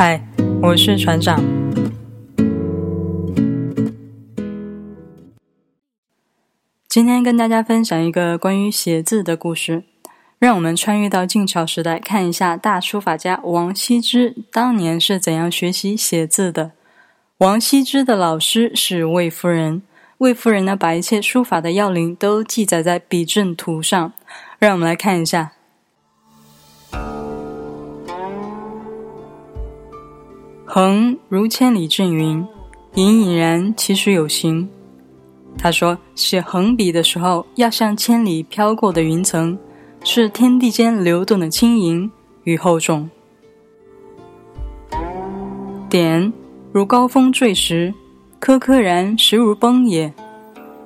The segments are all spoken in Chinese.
嗨，我是船长。今天跟大家分享一个关于写字的故事。让我们穿越到晋朝时代，看一下大书法家王羲之当年是怎样学习写字的。王羲之的老师是魏夫人，魏夫人呢，把一切书法的要领都记载在笔阵图上。让我们来看一下。横如千里阵云，隐隐然其实有形。他说，写横笔的时候，要像千里飘过的云层。是天地间流动的轻盈与厚重，点如高峰坠石，颗颗然实如崩也。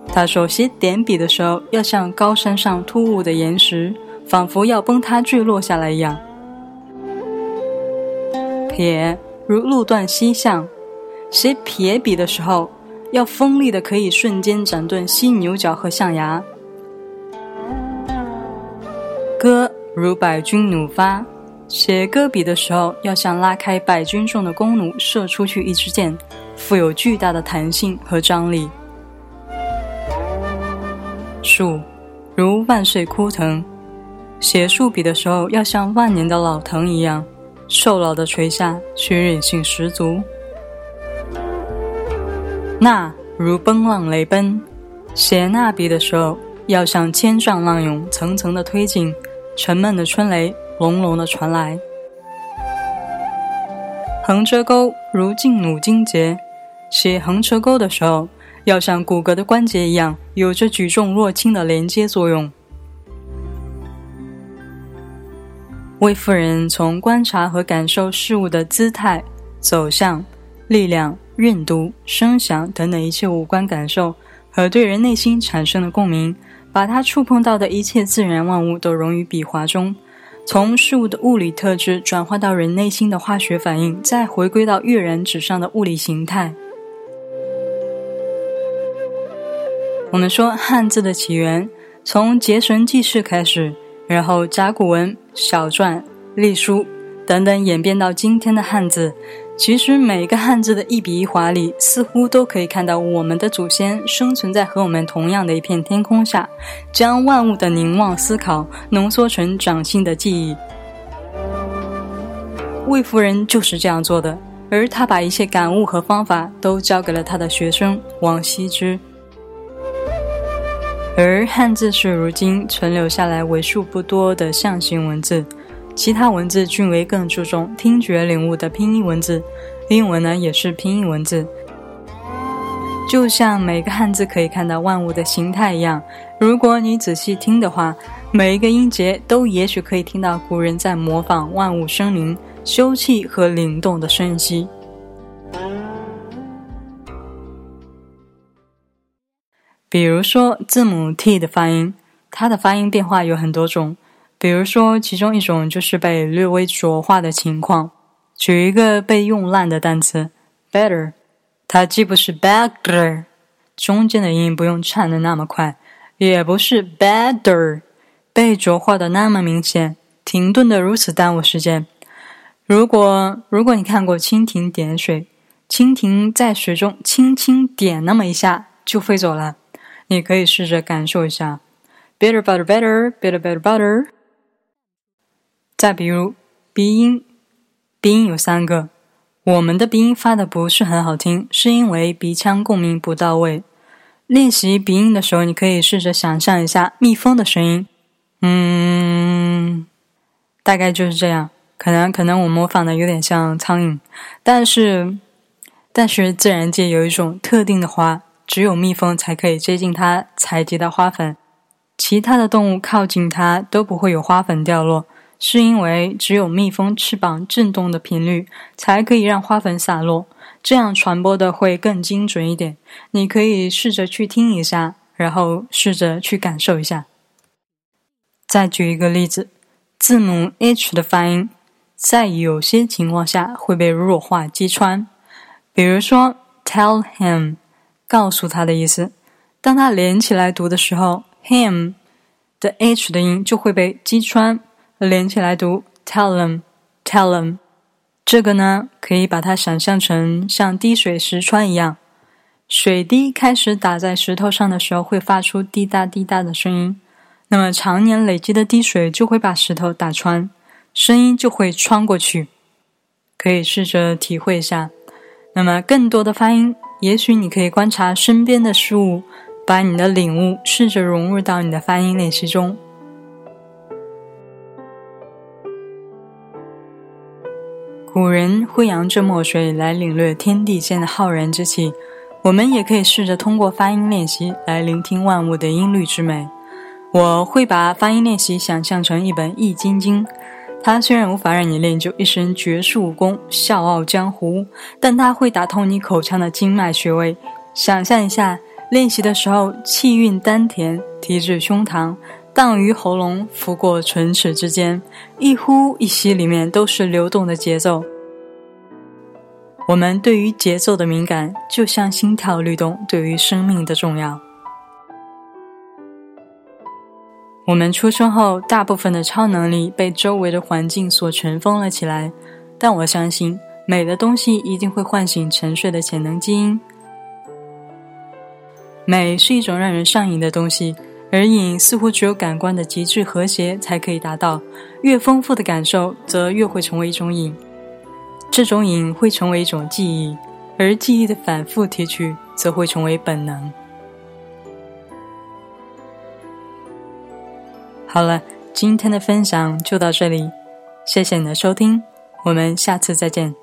他说写点笔的时候，要像高山上突兀的岩石，仿佛要崩塌坠落下来一样。撇如路断溪象，写撇笔的时候，要锋利的可以瞬间斩断犀牛角和象牙。戈如百钧弩发，写戈笔的时候，要像拉开百钧重的弓弩射出去一支箭，富有巨大的弹性和张力。树如万岁枯藤，写竖笔的时候，要像万年的老藤一样，瘦老的垂下，却韧性十足。那如奔浪雷奔，写那笔的时候，要像千丈浪涌，层层的推进。沉闷的春雷隆隆的传来，横折钩如劲弩金节，写横折钩的时候，要像骨骼的关节一样，有着举重若轻的连接作用。魏夫人从观察和感受事物的姿态、走向、力量、韵度、声响等等一切五官感受和对人内心产生的共鸣。把它触碰到的一切自然万物都融于笔划中，从事物的物理特质转化到人内心的化学反应，再回归到跃然纸上的物理形态。我们说汉字的起源从结绳记事开始，然后甲骨文、小篆、隶书等等演变到今天的汉字。其实每个汉字的一笔一划里，似乎都可以看到我们的祖先生存在和我们同样的一片天空下，将万物的凝望思考浓缩成掌心的记忆。魏夫人就是这样做的，而她把一切感悟和方法都交给了她的学生王羲之。而汉字是如今存留下来为数不多的象形文字。其他文字均为更注重听觉领悟的拼音文字，英文呢也是拼音文字。就像每个汉字可以看到万物的形态一样，如果你仔细听的话，每一个音节都也许可以听到古人在模仿万物生灵、休憩和灵动的声息。比如说字母 T 的发音，它的发音变化有很多种。比如说，其中一种就是被略微浊化的情况。举一个被用烂的单词，better，它既不是 better，中间的音不用颤的那么快，也不是 better，被浊化的那么明显，停顿的如此耽误时间。如果如果你看过蜻蜓点水，蜻蜓在水中轻轻点那么一下就飞走了，你可以试着感受一下，better butter better，better better butter。再比如鼻音，鼻音有三个。我们的鼻音发的不是很好听，是因为鼻腔共鸣不到位。练习鼻音的时候，你可以试着想象一下蜜蜂的声音，嗯，大概就是这样。可能可能我模仿的有点像苍蝇，但是但是自然界有一种特定的花，只有蜜蜂才可以接近它采集到花粉，其他的动物靠近它都不会有花粉掉落。是因为只有蜜蜂翅膀震动的频率才可以让花粉洒落，这样传播的会更精准一点。你可以试着去听一下，然后试着去感受一下。再举一个例子，字母 H 的发音在有些情况下会被弱化击穿，比如说 “tell him”，告诉他的意思，当它连起来读的时候，“him” 的 H 的音就会被击穿。连起来读，tell them，tell them，这个呢，可以把它想象成像滴水石穿一样，水滴开始打在石头上的时候，会发出滴答滴答的声音。那么常年累积的滴水就会把石头打穿，声音就会穿过去。可以试着体会一下。那么更多的发音，也许你可以观察身边的事物，把你的领悟试着融入到你的发音练习中。古人会扬着墨水来领略天地间的浩然之气，我们也可以试着通过发音练习来聆听万物的音律之美。我会把发音练习想象成一本《易筋经》，它虽然无法让你练就一身绝世武功、笑傲江湖，但它会打通你口腔的经脉穴位。想象一下，练习的时候，气运丹田，提至胸膛。荡于喉咙，拂过唇齿之间，一呼一吸里面都是流动的节奏。我们对于节奏的敏感，就像心跳律动对于生命的重要。我们出生后，大部分的超能力被周围的环境所尘封了起来，但我相信，美的东西一定会唤醒沉睡的潜能基因。美是一种让人上瘾的东西。而瘾似乎只有感官的极致和谐才可以达到，越丰富的感受则越会成为一种瘾，这种瘾会成为一种记忆，而记忆的反复提取则会成为本能。好了，今天的分享就到这里，谢谢你的收听，我们下次再见。